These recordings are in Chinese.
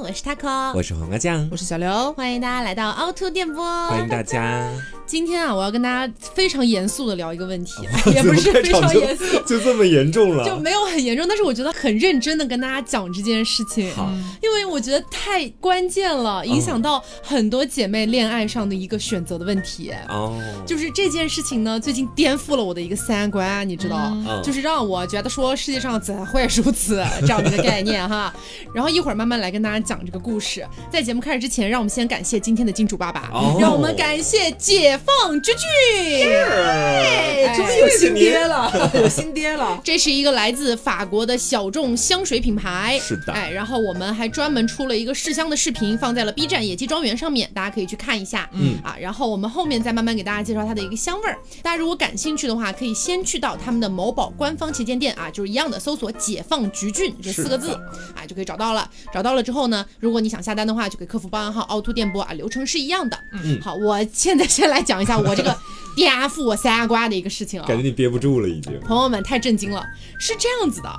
我是 taco，我是黄瓜酱，我是小刘，欢迎大家来到凹凸电波，欢迎大家。今天啊，我要跟大家非常严肃的聊一个问题，也不是非常严肃，就这么严重了，就没有很严重，但是我觉得很认真的跟大家讲这件事情，因为我觉得太关键了，影响到很多姐妹恋爱上的一个选择的问题。哦，就是这件事情呢，最近颠覆了我的一个三观，你知道，就是让我觉得说世界上怎会如此 这样的一个概念哈。然后一会儿慢慢来跟大家讲这个故事。在节目开始之前，让我们先感谢今天的金主爸爸，让我们感谢姐。放菊菊，终于有新爹了，有新爹了。这是一个来自法国的小众香水品牌，是的。哎，然后我们还专门出了一个试香的视频，放在了 B 站野鸡庄园上面，大家可以去看一下。嗯啊，然后我们后面再慢慢给大家介绍它的一个香味儿。大家如果感兴趣的话，可以先去到他们的某宝官方旗舰店啊，就是一样的，搜索“解放橘郡”这四个字，啊就可以找到了。找到了之后呢，如果你想下单的话，就给客服报暗号“凹凸电波”啊，流程是一样的。嗯，好，我现在先来讲一下我这个。颠覆我三观的一个事情啊！感觉你憋不住了，已经。朋友们太震惊了，是这样子的，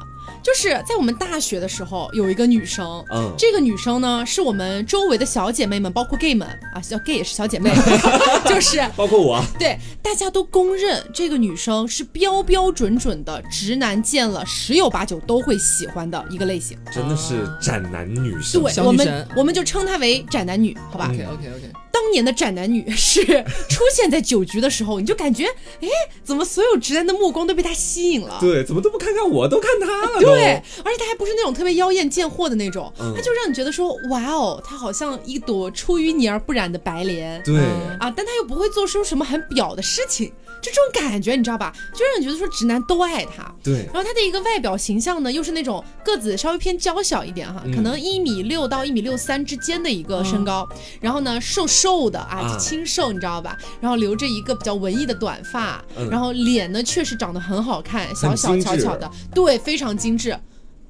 就是在我们大学的时候，有一个女生，嗯，这个女生呢，是我们周围的小姐妹们，包括 gay 们啊，叫 gay 也是小姐妹，就是包括我，对，大家都公认这个女生是标标准准的直男见了十有八九都会喜欢的一个类型，真的是斩男女神，对，我们我们就称她为斩男女，好吧？OK OK OK。当年的斩男女是出现在酒局的时候，你就感觉，哎，怎么所有直男的目光都被他吸引了？对，怎么都不看看我，都看他了。对，而且他还不是那种特别妖艳贱货的那种，他就让你觉得说，哇哦，他好像一朵出淤泥而不染的白莲。对，啊，但他又不会做出什么很表的事情。就这种感觉，你知道吧？就让你觉得说直男都爱他。对。然后他的一个外表形象呢，又是那种个子稍微偏娇小一点哈，可能一米六到一米六三之间的一个身高。然后呢，瘦瘦的啊，就清瘦，你知道吧？然后留着一个比较文艺的短发，嗯然后脸呢确实长得很好看，小小巧巧的，对，非常精致。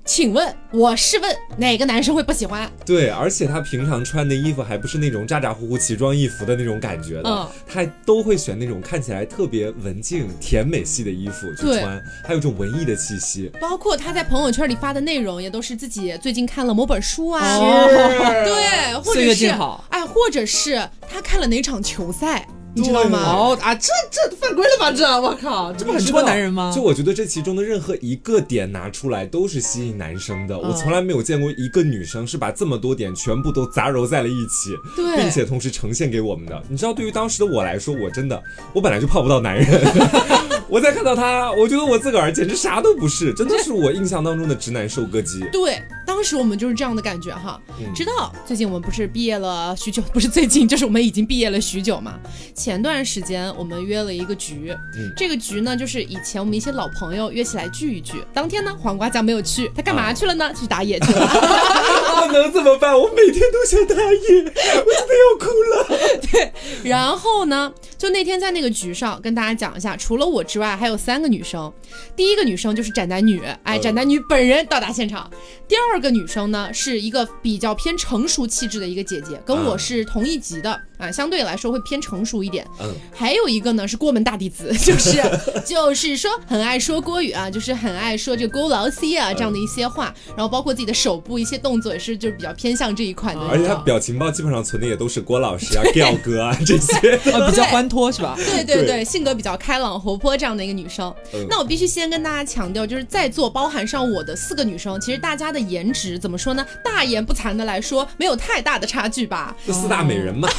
请问，我试问哪个男生会不喜欢？对，而且他平常穿的衣服还不是那种咋咋呼呼奇装异服的那种感觉的，嗯，他都会选那种看起来特别文静、甜美系的衣服去穿，还有种文艺的气息。包括他在朋友圈里发的内容，也都是自己最近看了某本书啊，对，或者是哎，或者是他看了哪场球赛。你知道吗？哦啊，这这犯规了吧？这我靠，这不很戳男人吗？就我觉得这其中的任何一个点拿出来都是吸引男生的。我从来没有见过一个女生是把这么多点全部都杂糅在了一起，并且同时呈现给我们的。你知道，对于当时的我来说，我真的，我本来就泡不到男人。我再看到他，我觉得我自个儿简直啥都不是，真的是我印象当中的直男收割机。对，当时我们就是这样的感觉哈。直到最近我们不是毕业了许久，不是最近，就是我们已经毕业了许久嘛。前段时间我们约了一个局，这个局呢就是以前我们一些老朋友约起来聚一聚。当天呢，黄瓜酱没有去，他干嘛去了呢？去打野去了。我能怎么办？我每天都想打野，我真的要哭了。对，然后呢，就那天在那个局上跟大家讲一下，除了我之外，还有三个女生。第一个女生就是斩男女，哎，斩男女本人到达现场。第二个女生呢，是一个比较偏成熟气质的一个姐姐，跟我是同一级的。啊，相对来说会偏成熟一点。嗯，还有一个呢是郭门大弟子，就是就是说很爱说郭语啊，就是很爱说这个郭老 C 啊这样的一些话，然后包括自己的手部一些动作也是就是比较偏向这一款的。而且他表情包基本上存的也都是郭老师啊、表哥啊这些，比较欢脱是吧？对对对，性格比较开朗活泼这样的一个女生。那我必须先跟大家强调，就是在座包含上我的四个女生，其实大家的颜值怎么说呢？大言不惭的来说，没有太大的差距吧？就四大美人嘛。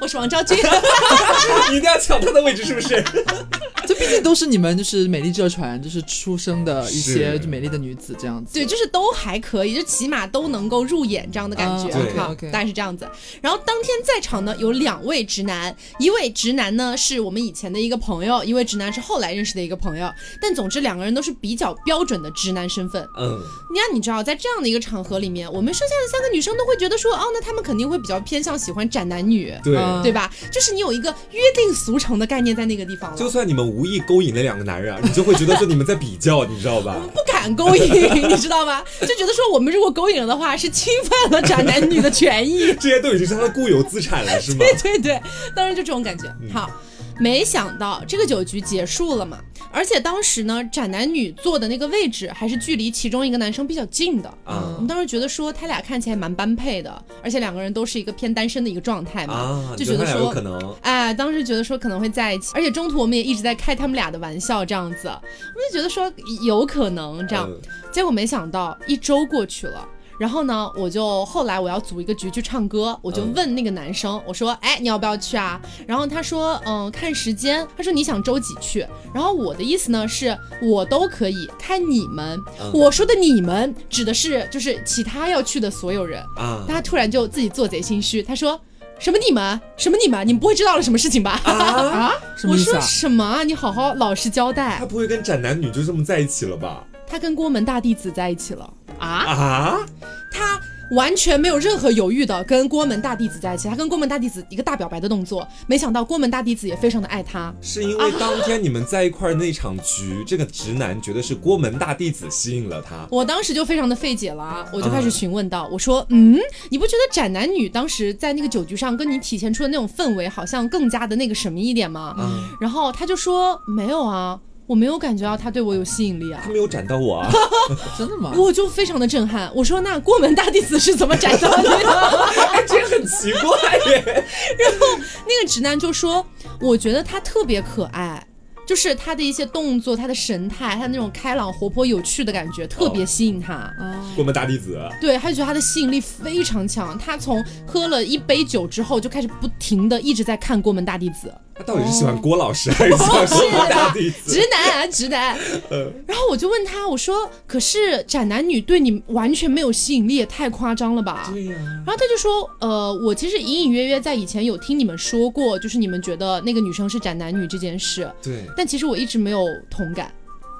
我是王昭君，你一定要抢他的位置，是不是？这毕竟都是你们就是美丽浙传就是出生的一些美丽的女子这样子，对，就是都还可以，就起码都能够入眼这样的感觉，好，大概是这样子。然后当天在场呢有两位直男，一位直男呢是我们以前的一个朋友，一位直男是后来认识的一个朋友，但总之两个人都是比较标准的直男身份。嗯，你看你知道在这样的一个场合里面，我们剩下的三个女生都会觉得说，哦，那他们肯定会比较偏向喜欢斩男女，对，对吧？就是你有一个约定俗成的概念在那个地方，就算你们。无意勾引那两个男人，你就会觉得说你们在比较，你知道吧？我们不敢勾引，你知道吗？就觉得说我们如果勾引了的话，是侵犯了斩男女的权益。这些都已经是他的固有资产了，是吗？对对对，当然就这种感觉。好。没想到这个酒局结束了嘛，而且当时呢，展男女坐的那个位置还是距离其中一个男生比较近的。啊。我们当时觉得说他俩看起来蛮般配的，而且两个人都是一个偏单身的一个状态嘛，啊，就觉得说可能。哎，当时觉得说可能会在一起，而且中途我们也一直在开他们俩的玩笑，这样子，我就觉得说有可能这样，嗯。结果没想到一周过去了。然后呢，我就后来我要组一个局去唱歌，我就嗯问那个男生，我说，哎，你要不要去啊？然后他说，嗯，看时间。他说你想周几去？然后我的意思呢是，我都可以，看你们。嗯我说的你们指的是就是其他要去的所有人。啊他突然就自己做贼心虚，他说什么你们什么你们，你们不会知道了什么事情吧？啊，我说？什么啊？你好好老实交代他。不会跟斩男女就这么在一起了吧？他跟郭门大弟子在一起了啊？啊，他完全没有任何犹豫的跟郭门大弟子在一起，他跟郭门大弟子一个大表白的动作，没想到郭门大弟子也非常的爱他。是因为当天你们在一块儿那场局，这个直男觉得是郭门大弟子吸引了他。我当时就非常的费解了啊，我就开始询问到，我说，嗯，你不觉得斩男女当时在那个酒局上跟你体现出的那种氛围，好像更加的那个什么一点吗？嗯，然后他就说没有啊，我没有感觉到他对我有吸引力啊他。没有斩到我啊，真的吗？我就非常的震撼，我说那过门大弟子是怎么斩到你的？哎，这很奇怪耶。然后那个直男就说，我觉得他特别可爱。就是他的一些动作，他的神态，他那种开朗、活泼、有趣的感觉，特别吸引他。啊，过门大弟子，对，他就觉得他的吸引力非常强。他从喝了一杯酒之后，就开始不停的一直在看过门大弟子。他到底是喜欢郭老师还是喜欢 郭门大弟子？直男啊，直男。然后我就问他，我说：“可是斩男女对你完全没有吸引力，也太夸张了吧？”对呀，然后他就说：“呃，我其实隐隐约约在以前有听你们说过，就是你们觉得那个女生是斩男女这件事，对但其实我一直没有同感。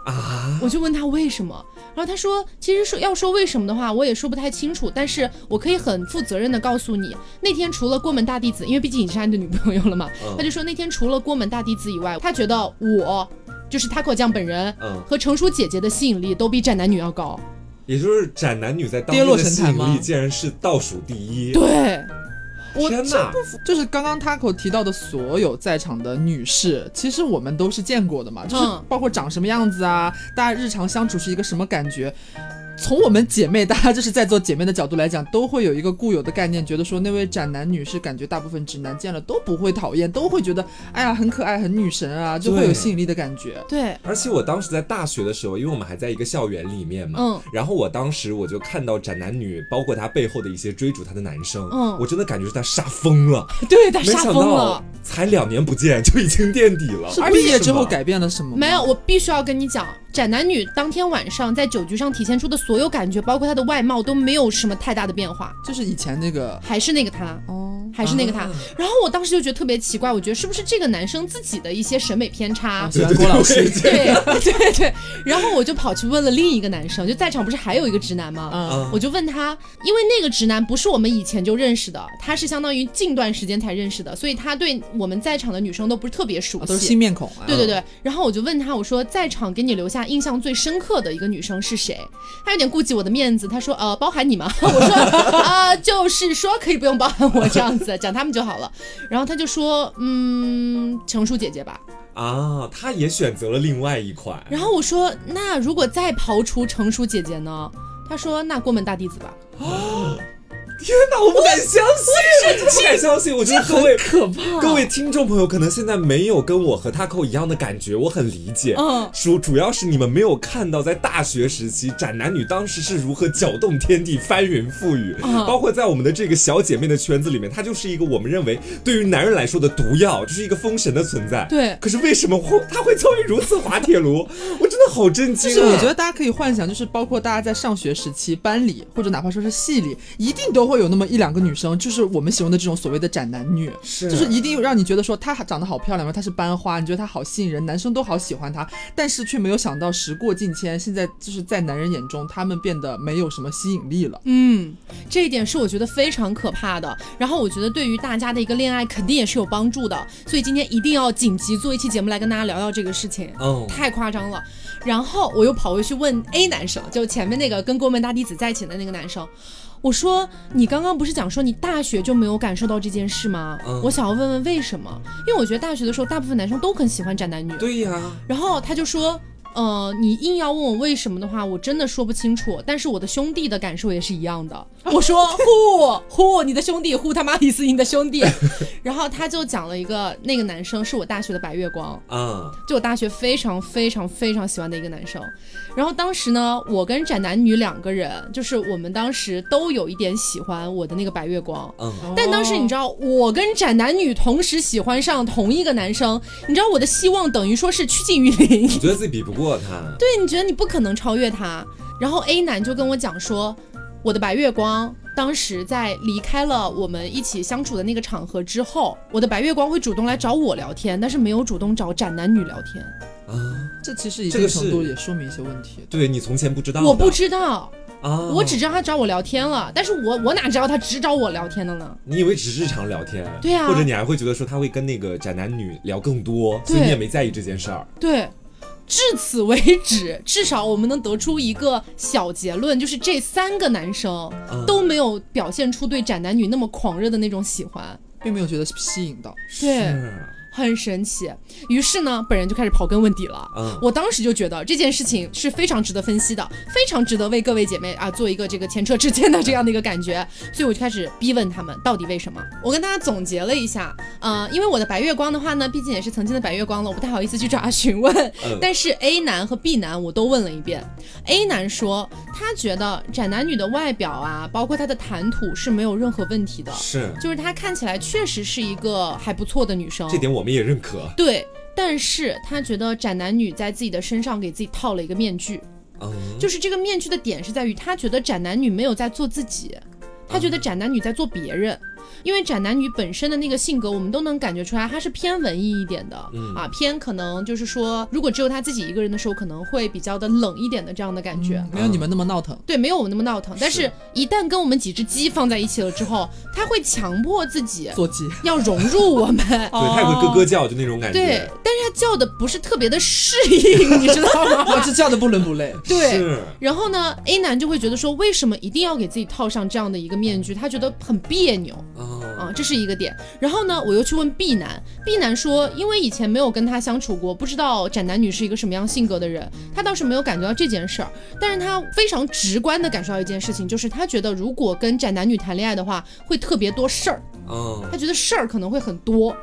啊，我就问他为什么，然后他说，其实说要说为什么的话，我也说不太清楚，但是我可以很负责任的告诉你，那天除了郭门大弟子，因为毕竟你是他的女朋友了嘛，嗯他就说那天除了郭门大弟子以外，他觉得我就是他口酱本人嗯，和成熟姐姐的吸引力都比斩男女要高。也就是斩男女在当跌落天的吸引神坛吗力竟然是倒数第一。对，我天哪！就是刚刚 Taco 提到的所有在场的女士，其实我们都是见过的嘛，就是嗯包括长什么样子啊，大家日常相处是一个什么感觉。从我们姐妹，大家就是在做姐妹的角度来讲，都会有一个固有的概念，觉得说那位斩男女是感觉大部分直男见了都不会讨厌，都会觉得哎呀很可爱、很女神啊，就会有吸引力的感觉。对，而且我当时在大学的时候，因为我们还在一个校园里面嘛，嗯然后我当时我就看到斩男女，包括他背后的一些追逐他的男生，嗯我真的感觉是他杀疯了，对，他没杀想到疯了。才两年不见就已经垫底了，是毕业之后改变了什么？没有，我必须要跟你讲，斩男女当天晚上在酒局上体现出的所有感觉，包括他的外貌都没有什么太大的变化，就是以前那个还是那个他。哦，还是那个他，啊然后我当时就觉得特别奇怪，我觉得是不是这个男生自己的一些审美偏差？啊喜欢郭老师，对对对，然后我就跑去问了另一个男生，就在场不是还有一个直男吗？嗯，啊我就问他，因为那个直男不是我们以前就认识的，他是相当于近段时间才认识的，所以他对我们在场的女生都不是特别熟啊都是悉。新面孔啊。对对对，然后我就问他，我说在场给你留下印象最深刻的一个女生是谁？她有点顾及我的面子，她说呃，包含你吗？我说啊、就是说可以不用包含我这样子，讲他们就好了。然后她就说嗯，成熟姐姐吧。啊，她也选择了另外一款，然后我说那如果再刨除成熟姐姐呢？她说那过门大弟子吧。天哪，我不敢相信，我不敢相信，我觉得各位可怕。各位听众朋友可能现在没有跟我和 Taco 一样的感觉，我很理解。嗯主主要是你们没有看到在大学时期斩男女当时是如何搅动天地、翻云覆雨，嗯包括在我们的这个小姐妹的圈子里面，她就是一个我们认为对于男人来说的毒药，就是一个封神的存在。对可是为什么会他会遭遇如此滑铁卢？我好震惊啊！就是我觉得大家可以幻想，就是包括大家在上学时期，班里或者哪怕说是系里，一定都会有那么一两个女生，就是我们形容的这种所谓的斩男女，是就是一定让你觉得说她长得好漂亮嘛，她是班花，你觉得她好吸引人，男生都好喜欢她，但是却没有想到时过境迁，现在就是在男人眼中，她们变得没有什么吸引力了。嗯，这一点是我觉得非常可怕的。然后我觉得对于大家的一个恋爱肯定也是有帮助的，所以今天一定要紧急做一期节目来跟大家聊聊这个事情。哦，太夸张了，然后我又跑回去问 A 男生，就前面那个跟郭门大弟子在一起的那个男生，我说你刚刚不是讲说你大学就没有感受到这件事吗？嗯我想要问问为什么？因为我觉得大学的时候，大部分男生都很喜欢宅男女。对呀，然后他就说。呃，你硬要问我为什么的话，我真的说不清楚。但是我的兄弟的感受也是一样的。我说呼呼，你的兄弟呼他妈李思颖的兄弟。然后他就讲了一个，那个男生是我大学的白月光，嗯，就我大学非常非常非常喜欢的一个男生。然后当时呢，我跟展男女两个人，就是我们当时都有一点喜欢我的那个白月光。嗯，但当时你知道，我跟展男女同时喜欢上同一个男生，你知道我的希望等于说是趋近于零。你觉得自己比不过他？对，你觉得你不可能超越他。然后 A 男就跟我讲说，我的白月光当时在离开了我们一起相处的那个场合之后，我的白月光会主动来找我聊天，但是没有主动找斩男女聊天。啊，这其实一这个是定程度也说明一些问题。对你从前不知道，我不知道，啊，我只知道他找我聊天了，但是我我哪知道他只找我聊天的呢？你以为只是日常聊天？对啊或者你还会觉得说他会跟那个宅男女聊更多，所以你也没在意这件事儿。对。至此为止，至少我们能得出一个小结论，就是这三个男生嗯都没有表现出对斩男女那么狂热的那种喜欢。并没有觉得吸引到。对是很神奇。于是呢，本人就开始刨根问底了。嗯我当时就觉得这件事情是非常值得分析的，非常值得为各位姐妹啊做一个这个前车之鉴的这样的一个感觉。所以我就开始逼问他们到底为什么。我跟大家总结了一下，呃，因为我的白月光的话呢，毕竟也是曾经的白月光了，我不太好意思去找他询问。嗯 但是 A 男和 B 男我都问了一遍。A 男说他觉得宅男女的外表啊，包括他的谈吐是没有任何问题的。是，就是她看起来确实是一个还不错的女生，这点我们也认可。对，但是他觉得斩男女在自己的身上给自己套了一个面具，嗯，就是这个面具的点是在于他觉得斩男女没有在做自己，他觉得斩男女在做别人。因为斩男女本身的那个性格，我们都能感觉出来，她是偏文艺一点的，嗯啊，偏可能就是说，如果只有他自己一个人的时候，可能会比较的冷一点的这样的感觉。没有你们那么闹腾。对，没有我们那么闹腾，但是是一旦跟我们几只鸡放在一起了之后，他会强迫自己做鸡，要融入我们，对，他也会咯咯叫，就那种感觉。对，但是他叫的不是特别的适应，你知道吗？我这叫的不伦不类。对。然后呢，A 男就会觉得说，为什么一定要给自己套上这样的一个面具？他觉得很别扭哦，啊，这是一个点。然后呢，我又去问 B 男，B 男说，因为以前没有跟他相处过，不知道斩男女是一个什么样性格的人，他倒是没有感觉到这件事儿，但是他非常直观的感受到一件事情，就是他觉得如果跟斩男女谈恋爱的话，会特别多事儿，嗯，他觉得事儿可能会很多。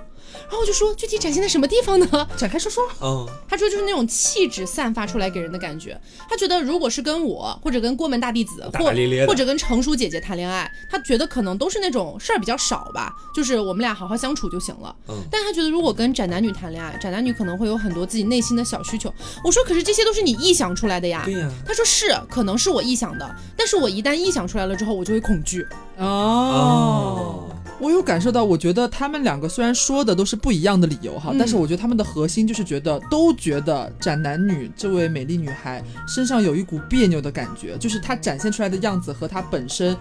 然后我就说，具体展现在什么地方呢？展开说说。嗯，他说就是那种气质散发出来给人的感觉。他觉得如果是跟我或者跟郭门大弟子或咧咧或者跟成熟姐姐谈恋爱，他觉得可能都是那种事儿比较少吧，就是我们俩好好相处就行了。嗯但他觉得如果跟宅男女谈恋爱，宅男女可能会有很多自己内心的小需求。我说可是这些都是你臆想出来的呀。对呀，他说是，可能是我臆想的，但是我一旦臆想出来了之后，我就会恐惧。哦。我有感受到，我觉得他们两个虽然说的都是不一样的理由哈，嗯。但是我觉得他们的核心就是觉得都觉得斩男女这位美丽女孩身上有一股别扭的感觉，就是她展现出来的样子和她本身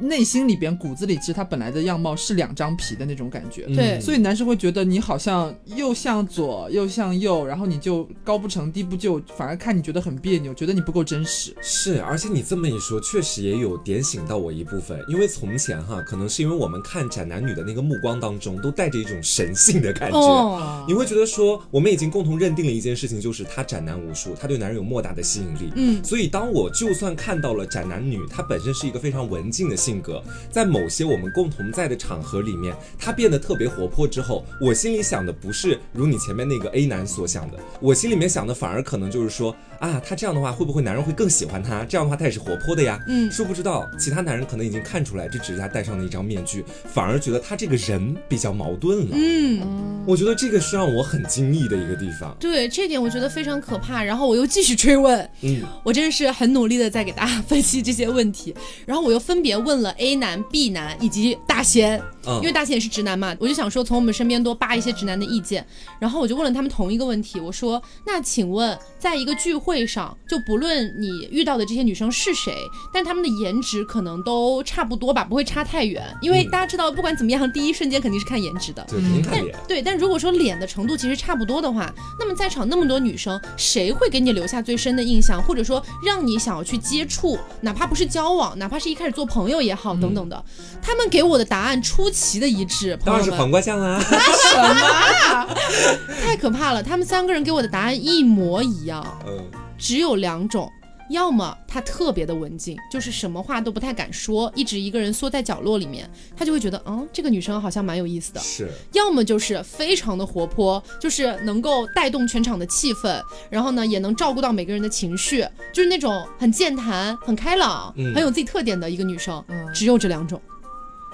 内心里边骨子里其实他本来的样貌是两张皮的那种感觉。嗯对所以男生会觉得你好像又向左又向右，然后你就高不成低不就，反而看你觉得很别扭，觉得你不够真实。是，而且你这么一说，确实也有点醒到我一部分。因为从前哈，可能是因为我们看宅男女的那个目光当中，都带着一种神性的感觉。哦，你会觉得说，我们已经共同认定了一件事情，就是他宅男无数，他对男人有莫大的吸引力。嗯，所以当我就算看到了宅男女，他本身是一个非常文静的性性格，在某些我们共同在的场合里面，他变得特别活泼之后，我心里想的不是如你前面那个 A 男所想的，我心里面想的反而可能就是说啊，他这样的话会不会男人会更喜欢他？这样的话他也是活泼的呀。嗯殊不知道其他男人可能已经看出来，这只是他戴上的一张面具，反而觉得他这个人比较矛盾了。嗯。我觉得这个是让我很惊异的一个地方。对这点我觉得非常可怕，然后我又继续追问，嗯，我真的是很努力的在给大家分析这些问题，然后我又分别问了 A 男、B 男以及大仙，嗯因为大仙也是直男嘛，我就想说从我们身边多扒一些直男的意见，然后我就问了他们同一个问题，我说那请问在一个聚会上，就不论你遇到的这些女生是谁，但她们的颜值可能都差不多吧，不会差太远，因为嗯大家知道不管怎么样，第一瞬间肯定是看颜值的。对，肯定看但脸。对，但如果说脸的程度其实差不多的话，那么在场那么多女生，谁会给你留下最深的印象，或者说让你想要去接触，哪怕不是交往，哪怕是一开始做朋友也也好，等等的，他们给我的答案出奇的一致，朋友们，当然是黄瓜酱啊。什么？太可怕了！他们三个人给我的答案一模一样，嗯，只有两种。要么他特别的文静，就是什么话都不太敢说，一直一个人缩在角落里面，他就会觉得，嗯，这个女生好像蛮有意思的。是。要么就是非常的活泼，就是能够带动全场的气氛，然后呢，也能照顾到每个人的情绪，就是那种很健谈、很开朗、嗯很有自己特点的一个女生。嗯，只有这两种。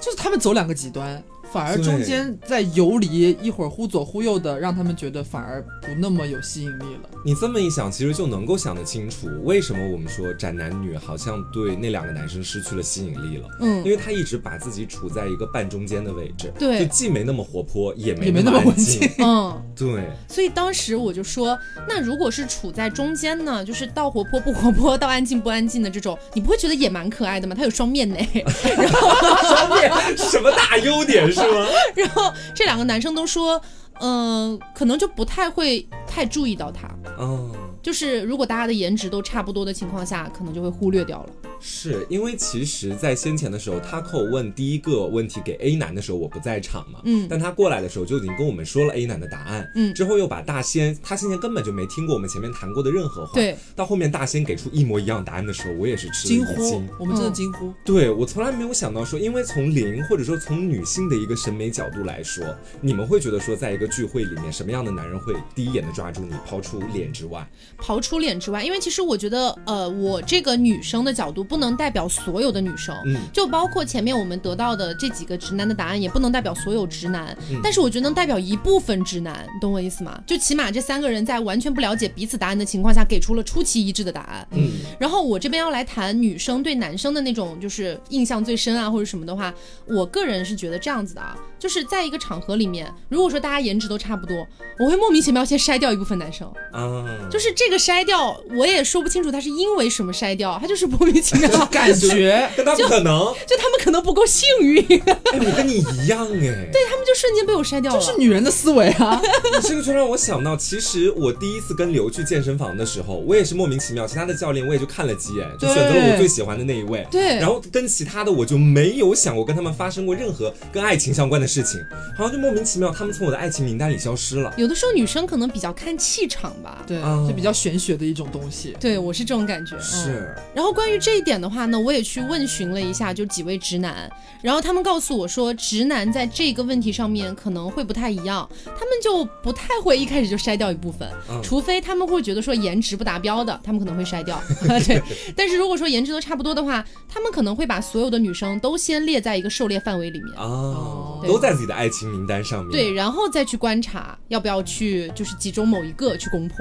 就是他们走两个极端，反而中间在游离，一会儿忽左忽右的，让他们觉得反而不那么有吸引力了。你这么一想，其实就能够想得清楚，为什么我们说宅男女好像对那两个男生失去了吸引力了。嗯因为他一直把自己处在一个半中间的位置，对就既没那么活泼，也没也没那么文安静静，嗯。对，所以当时我就说，那如果是处在中间呢，就是到活泼不活泼，到安静不安静的这种，你不会觉得也蛮可爱的吗？他有双面呢。双面什么大优点是吗？然后这两个男生都说，嗯、可能就不太会太注意到他。嗯。就是如果大家的颜值都差不多的情况下，可能就会忽略掉了。是因为其实，在先前的时候，Taco 问第一个问题给 A 男的时候，我不在场嘛，嗯。但他过来的时候就已经跟我们说了 A 男的答案，嗯。之后又把大仙，他先前根本就没听过我们前面谈过的任何话，对，到后面大仙给出一模一样答案的时候，我也是吃了惊惊。，我们真的嗯惊呼。对我从来没有想到说，因为从零或者说从女性的一个审美角度来说，你们会觉得说，在一个聚会里面，什么样的男人会第一眼的抓住你，抛出脸之外，刨出脸之外，因为其实我觉得，呃，我这个女生的角度不能代表所有的女生，嗯。就包括前面我们得到的这几个直男的答案，也不能代表所有直男，嗯。但是我觉得能代表一部分直男，你懂我意思吗？就起码这三个人在完全不了解彼此答案的情况下，给出了出奇一致的答案。嗯，然后我这边要来谈女生对男生的那种就是印象最深啊，或者什么的话，我个人是觉得这样子的啊，就是在一个场合里面，如果说大家颜值都差不多，我会莫名其妙先筛掉一部分男生。啊，就是这个筛掉，我也说不清楚他是因为什么筛掉，他就是莫名其妙 感觉但他不可能，就他们可能不够幸运，哎，我跟你一样哎，对，他们就瞬间被我筛掉了。这是女人的思维啊。这个就让我想到，其实我第一次跟刘去健身房的时候，我也是莫名其妙，其他的教练我也就看了几眼，就选择了我最喜欢的那一位。对然后跟其他的我就没有想过跟他们发生过任何跟爱情相关的事情，好像就莫名其妙，他们从我的爱情名单里消失了。有的时候女生可能比较看气场吧。对，啊就比较玄学的一种东西。对，我是这种感觉。是，然后关于这一点的话呢，我也去问询了一下，就几位直男，然后他们告诉我说，直男在这个问题上面可能会不太一样，他们就不太会一开始就筛掉一部分，嗯除非他们会觉得说颜值不达标的，他们可能会筛掉。对，但是如果说颜值都差不多的话，他们可能会把所有的女生都先列在一个狩猎范围里面。哦，对都在自己的爱情名单上面。对，，然后再去观察要不要去，就是集中某一个去攻破。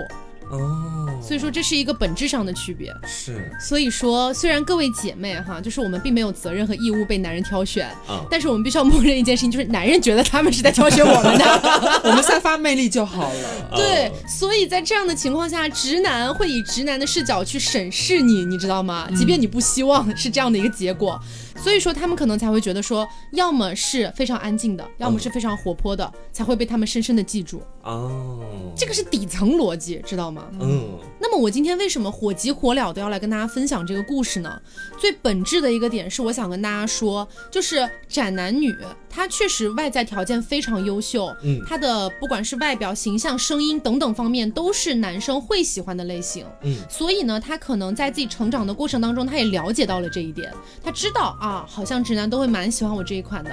哦，所以说这是一个本质上的区别。是所以说，虽然各位姐妹哈，就是我们并没有责任和义务被男人挑选，啊，但是我们必须要默认一件事情，就是男人觉得他们是在挑选我们的。我们散发魅力就好了。对哦，所以在这样的情况下，直男会以直男的视角去审视你，你知道吗？即便你不希望是这样的一个结果，所以说他们可能才会觉得说，要么是非常安静的，要么是非常活泼的，才会被他们深深的记住。哦，这个是底层逻辑，知道吗？嗯那么我今天为什么火急火燎的要来跟大家分享这个故事呢？最本质的一个点是，我想跟大家说，就是斩男女，他确实外在条件非常优秀，嗯。他的不管是外表、形象、声音等等方面，都是男生会喜欢的类型。嗯，所以呢，他可能在自己成长的过程当中，他也了解到了这一点，他知道啊，好像直男都会蛮喜欢我这一款的，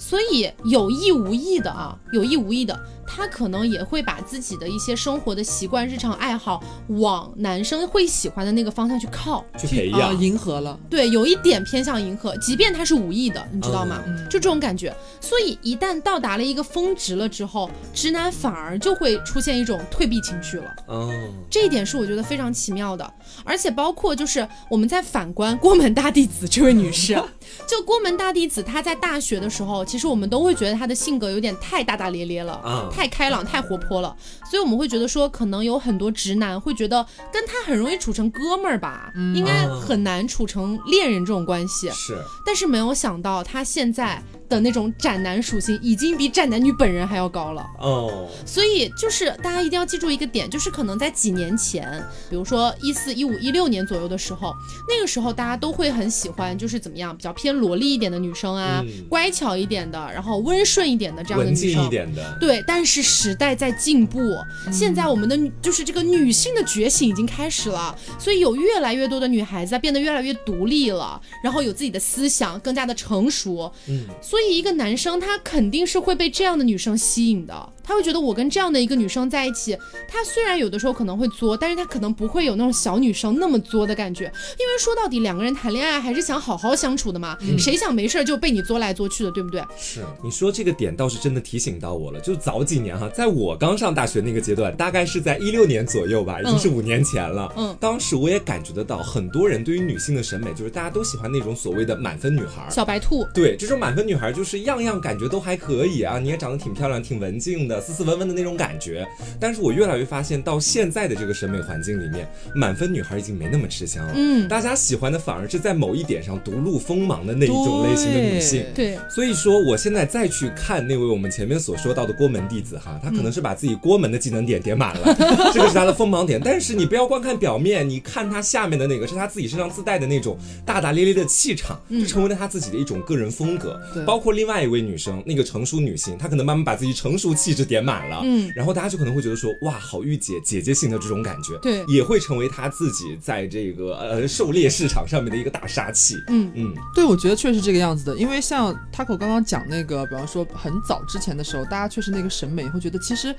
所以有意无意的啊，有意无意的，他可能也会把自己的一些生活的习惯、日常爱好往男生会喜欢的那个方向去靠。去培啊，养。迎合了。对，有一点偏向迎合，即便他是无意的，你知道吗？嗯就这种感觉。所以一旦到达了一个峰值了之后，直男反而就会出现一种退避情绪了。哦，这一点是我觉得非常奇妙的，而且包括就是我们在反观郭门大弟子这位女士，就郭门大弟子他在大学的时候，其实我们都会觉得他的性格有点太大大咧咧了，嗯太开朗、太活泼了，所以我们会觉得说，可能有很多直男会觉得跟他很容易处成哥们儿吧，应该很难处成恋人这种关系。是，但是没有想到，他现在的那种斩男属性，已经比斩男女本人还要高了。哦，所以就是大家一定要记住一个点，就是可能在几年前，比如说一四、一五、一六年左右的时候，那个时候大家都会很喜欢，就是怎么样比较偏萝莉一点的女生啊，嗯乖巧一点的，然后温顺一点的这样的女生一。点的，对，但是时代在进步，嗯现在我们的就是这个女性的觉醒已经开始了，所以有越来越多的女孩子啊变得越来越独立了，然后有自己的思想，更加的成熟。嗯，所以一个男生他肯定是会被这样的女生吸引的，他会觉得我跟这样的一个女生在一起，他虽然有的时候可能会作，但是他可能不会有那种小女生那么作的感觉，因为说到底两个人谈恋爱还是想好好相处的嘛，嗯谁想没事儿就被你作来作去的，对不对？是你说这个点倒是真的提醒到我了。就早几年哈，在我刚上大学那个阶段，大概是在一六年左右吧，已经是五年前了。嗯当时我也感觉得到，很多人对于女性的审美，就是大家都喜欢那种所谓的满分女孩儿。小白兔，对，这种满分女孩就是样样感觉都还可以啊，你也长得挺漂亮、挺文静的，斯斯文文的那种感觉。但是我越来越发现，到现在的这个审美环境里面，满分女孩已经没那么吃香了。嗯大家喜欢的反而是在某一点上独露锋芒的那一种类型的女性。对。所以说，我现在再去看那位我们前面所说到的郭门弟子哈，他可能是把自己郭门的技能点点满了，这个是他的锋芒点。但是你不要光看表面，你看他下面的那个是他自己身上自带的那种大大咧咧的气场，就成为了他自己的一种个人风格。对包括另外一位女生，那个成熟女性，她可能慢慢把自己成熟气质点满了，嗯。然后大家就可能会觉得说，哇，好御姐姐姐性的这种感觉，对。也会成为她自己在这个呃狩猎市场上面的一个大杀器。嗯。嗯，对，我觉得确实这个样子的，因为像 Taco 刚刚讲那个，比方说很早之前的时候，大家确实那个审美会觉得其实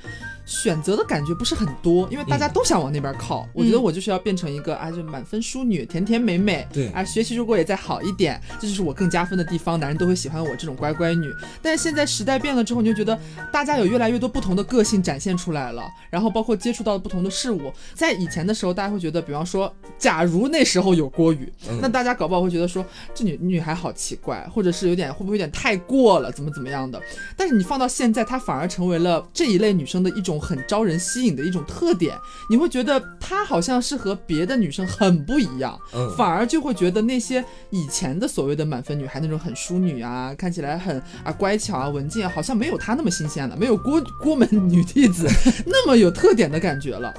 选择的感觉不是很多，因为大家都想往那边靠。我觉得我就是要变成一个啊，就满分淑女，甜甜美美，对啊，学习如果也再好一点，这就是我更加分的地方，男人都会喜欢我这种乖乖女。但是现在时代变了之后，你就觉得大家有越来越多不同的个性展现出来了，然后包括接触到不同的事物。在以前的时候，大家会觉得，比方说，假如那时候有郭宇，嗯那大家搞不好会觉得说，这女女孩好奇怪，或者是有点会不会有点太过了，怎么怎么样的。但是你放到现在，她反而成为了这一类女生的一种很招人吸引的一种特点。你会觉得她好像是和别的女生很不一样，嗯反而就会觉得那些以前的所谓的满分女孩那种很淑女啊，看起来很啊乖巧啊文静啊，好像没有她那么新鲜了，没有郭郭门女弟子 那么有特点的感觉了。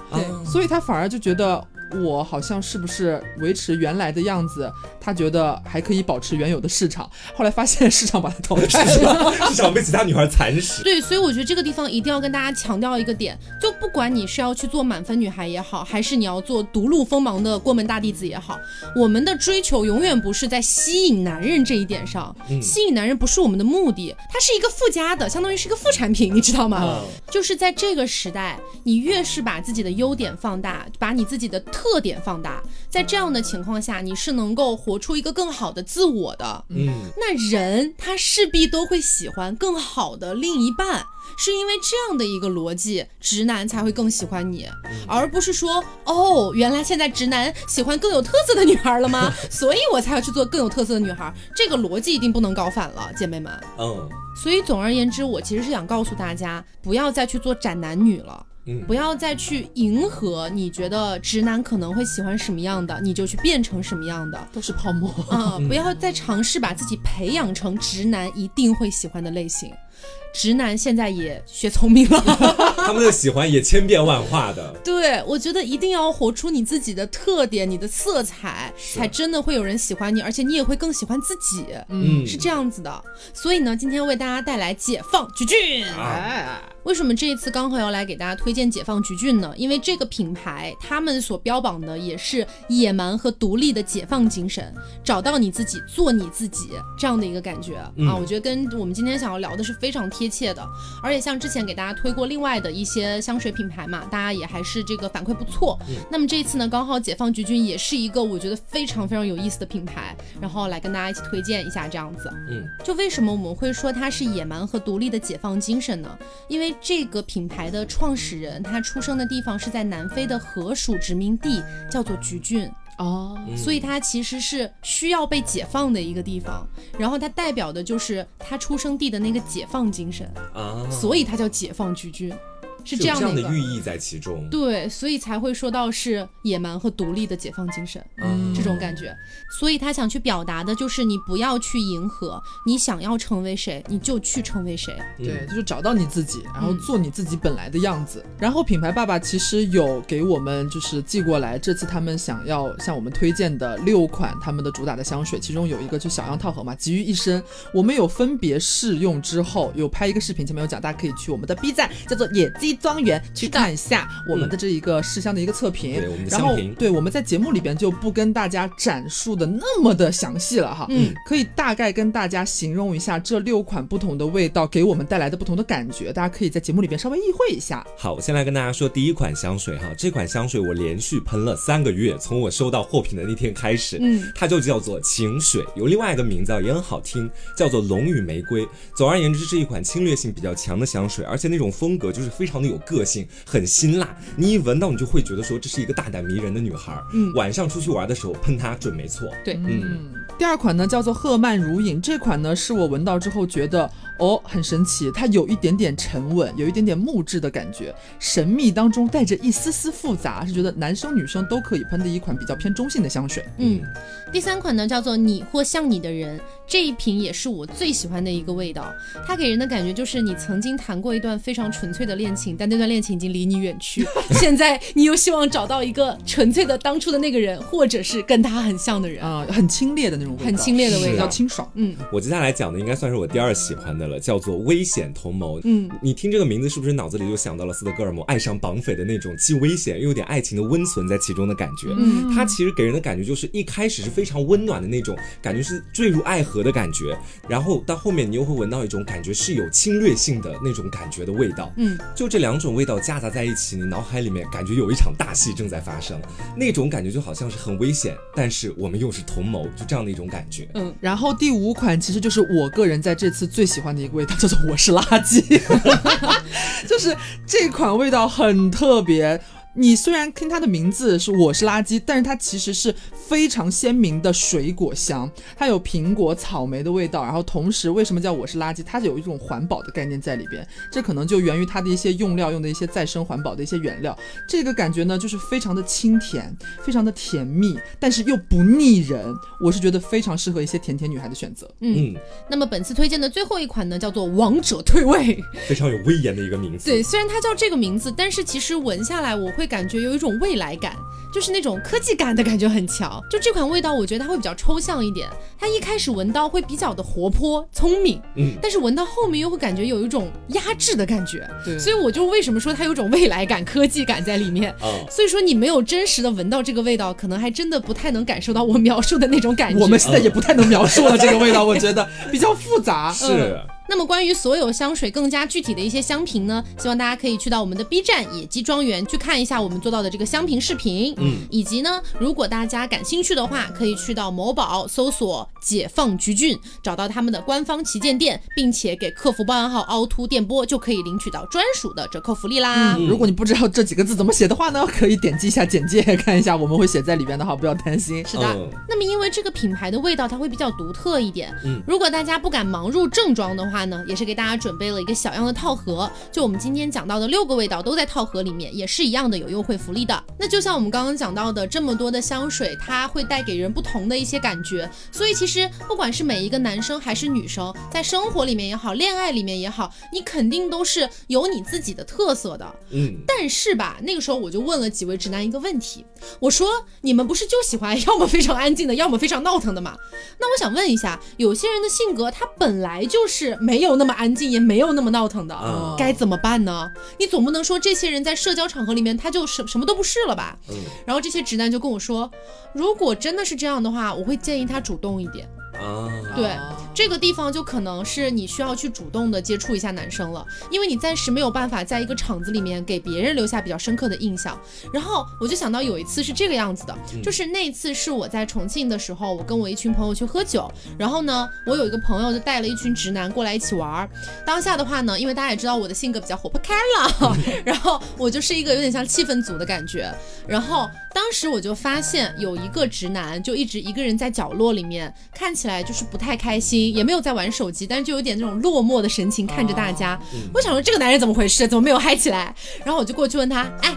所以他反而就觉得。我好像是不是维持原来的样子？他觉得还可以保持原有的市场，后来发现市场把她淘汰市了。场 市场被其他女孩蚕食。对，所以我觉得这个地方一定要跟大家强调一个点，就不管你是要去做满分女孩也好，还是你要做独露锋芒的过门大弟子也好，我们的追求永远不是在吸引男人这一点上，吸引男人不是我们的目的，它是一个附加的，相当于是一个副产品，你知道吗？嗯就是在这个时代，你越是把自己的优点放大，把你自己的特点放大，在这样的情况下，你是能够活出一个更好的自我的。嗯，那人他势必都会喜欢更好的另一半，是因为这样的一个逻辑，直男才会更喜欢你，而不是说哦，原来现在直男喜欢更有特色的女孩了吗？所以我才要去做更有特色的女孩，这个逻辑一定不能搞反了，姐妹们。嗯所以总而言之，我其实是想告诉大家，不要再去做斩男女了。嗯不要再去迎合你觉得直男可能会喜欢什么样的，你就去变成什么样的。都是泡沫。啊、不要再尝试把自己培养成直男一定会喜欢的类型。直男现在也学聪明了，他们的喜欢也千变万化的。对我觉得一定要活出你自己的特点、你的色彩，才真的会有人喜欢你，而且你也会更喜欢自己，嗯是这样子的。所以呢，今天为大家带来解放橘郡。为什么这一次刚好要来给大家推荐解放橘郡呢？因为这个品牌他们所标榜的也是野蛮和独立的解放精神，找到你自己，做你自己这样的一个感觉、嗯啊，我觉得跟我们今天想要聊的是非常贴切的。而且像之前给大家推过另外的一些香水品牌嘛，大家也还是这个反馈不错。那么这一次呢，刚好解放橘郡也是一个我觉得非常非常有意思的品牌，然后来跟大家一起推荐一下这样子。嗯，就为什么我们会说它是野蛮和独立的解放精神呢？因为这个品牌的创始人他出生的地方是在南非的河属殖民地，叫做橘郡。哦，嗯所以它其实是需要被解放的一个地方，然后它代表的就是他出生地的那个解放精神，啊，所以它叫解放橘郡。是这样的一个寓意在其中。对，所以才会说到是野蛮和独立的解放精神，嗯这种感觉。所以他想去表达的就是你不要去迎合，你想要成为谁，你就去成为谁。对，就是找到你自己，然后做你自己本来的样子。然后品牌爸爸其实有给我们就是寄过来，这次他们想要向我们推荐的六款他们的主打的香水，其中有一个就小样套盒嘛，集于一身。我们有分别试用之后，有拍一个视频，前面有讲，大家可以去我们的 B 站叫做野鸡庄园去看一下我们的这一个试香的一个测评。对我们的然后对我们在节目里边就不跟大家展述的那么的详细了哈，嗯，可以大概跟大家形容一下这六款不同的味道给我们带来的不同的感觉，大家可以在节目里边稍微意会一下。好，我先来跟大家说第一款香水哈，这款香水我连续喷了三个月，从我收到货品的那天开始，嗯，它就叫做情水，有另外一个名字啊也很好听，叫做龙与玫瑰。总而言之，是一款侵略性比较强的香水，而且那种风格就是非常的有个性，很辛辣，你一闻到你就会觉得说这是一个大胆迷人的女孩。嗯，晚上出去玩的时候喷它准没错。对，嗯，第二款呢叫做赫曼如影，这款呢是我闻到之后觉得哦很神奇，它有一点点沉稳，有一点点木质的感觉，神秘当中带着一丝丝复杂，是觉得男生女生都可以喷的一款比较偏中性的香水。嗯，第三款呢叫做你或像你的人，这一瓶也是我最喜欢的一个味道。它给人的感觉就是你曾经谈过一段非常纯粹的恋情，但那段恋情已经离你远去，现在你又希望找到一个纯粹的当初的那个人，或者是跟他很像的人。啊、很清冽的那种味道，很清冽的味道比较清爽。嗯我接下来讲的应该算是我第二喜欢的了，叫做危险同谋。嗯，你听这个名字是不是脑子里就想到了斯德哥尔摩爱上绑匪的那种既危险又有点爱情的温存在其中的感觉？嗯，它其实给人的感觉就是一开始是非常温暖的那种感觉，是坠入爱河的感觉，然后到后面你又会闻到一种感觉是有侵略性的那种感觉的味道。嗯，就这两种味道夹杂在一起，你脑海里面感觉有一场大戏正在发生，那种感觉就好像是很危险，但是我们又是同谋，就这样的一种感觉。嗯，然后第五款其实就是我个人在这次最喜欢的一个味道，叫做我是垃圾，就是这款味道很特别。你虽然听它的名字是我是垃圾，但是它其实是非常鲜明的水果香，它有苹果、草莓的味道，然后同时为什么叫我是垃圾？它有一种环保的概念在里边，这可能就源于它的一些用料用的一些再生环保的一些原料。这个感觉呢，就是非常的清甜，非常的甜蜜，但是又不腻人。我是觉得非常适合一些甜甜女孩的选择。嗯，那么本次推荐的最后一款呢，叫做王者退位。非常有威严的一个名字。对，虽然它叫这个名字，但是其实闻下来我会感觉有一种未来感，就是那种科技感的感觉很强。就这款味道，我觉得它会比较抽象一点。它一开始闻到会比较的活泼、聪明，嗯，但是闻到后面又会感觉有一种压制的感觉。对所以我就为什么说它有种未来感、科技感在里面。啊、所以说你没有真实的闻到这个味道，可能还真的不太能感受到我描述的那种感觉。我们现在也不太能描述了 这个味道，我觉得比较复杂。是。那么关于所有香水更加具体的一些香评呢，希望大家可以去到我们的 B 站野鸡庄园去看一下我们做到的这个香评视频。嗯，以及呢，如果大家感兴趣的话，可以去到某宝搜索“解放橘郡”，找到他们的官方旗舰店，并且给客服报暗号“凹凸电波”，就可以领取到专属的折扣福利啦。嗯，如果你不知道这几个字怎么写的话呢，可以点击一下简介看一下，我们会写在里边的哈，不要担心。是的，嗯。那么因为这个品牌的味道它会比较独特一点，嗯，如果大家不敢盲入正装的话呢，也是给大家准备了一个小样的套盒，就我们今天讲到的六个味道都在套盒里面，也是一样的有优惠福利的。那就像我们刚刚讲到的，这么多的香水，它会带给人不同的一些感觉，所以其实不管是每一个男生还是女生，在生活里面也好，恋爱里面也好，你肯定都是有你自己的特色的。嗯，但是吧，那个时候我就问了几位直男一个问题，我说你们不是就喜欢要么非常安静的，要么非常闹腾的吗？那我想问一下，有些人的性格他本来就是没有那么安静，也没有那么闹腾的，嗯该怎么办呢？你总不能说这些人在社交场合里面他就什什么都不是了吧？嗯然后这些直男就跟我说，如果真的是这样的话，我会建议他主动一点。啊，对啊这个地方就可能是你需要去主动的接触一下男生了，因为你暂时没有办法在一个场子里面给别人留下比较深刻的印象。然后我就想到有一次是这个样子的，就是那次是我在重庆的时候，我跟我一群朋友去喝酒，然后呢，我有一个朋友就带了一群直男过来一起玩儿。当下的话呢，因为大家也知道我的性格比较活泼开朗，然后我就是一个有点像气氛组的感觉。然后当时我就发现有一个直男就一直一个人在角落里面，看起来就是不太开心，也没有在玩手机，但是就有点那种落寞的神情看着大家。我想说这个男人怎么回事？怎么没有嗨起来？然后我就过去问他，哎，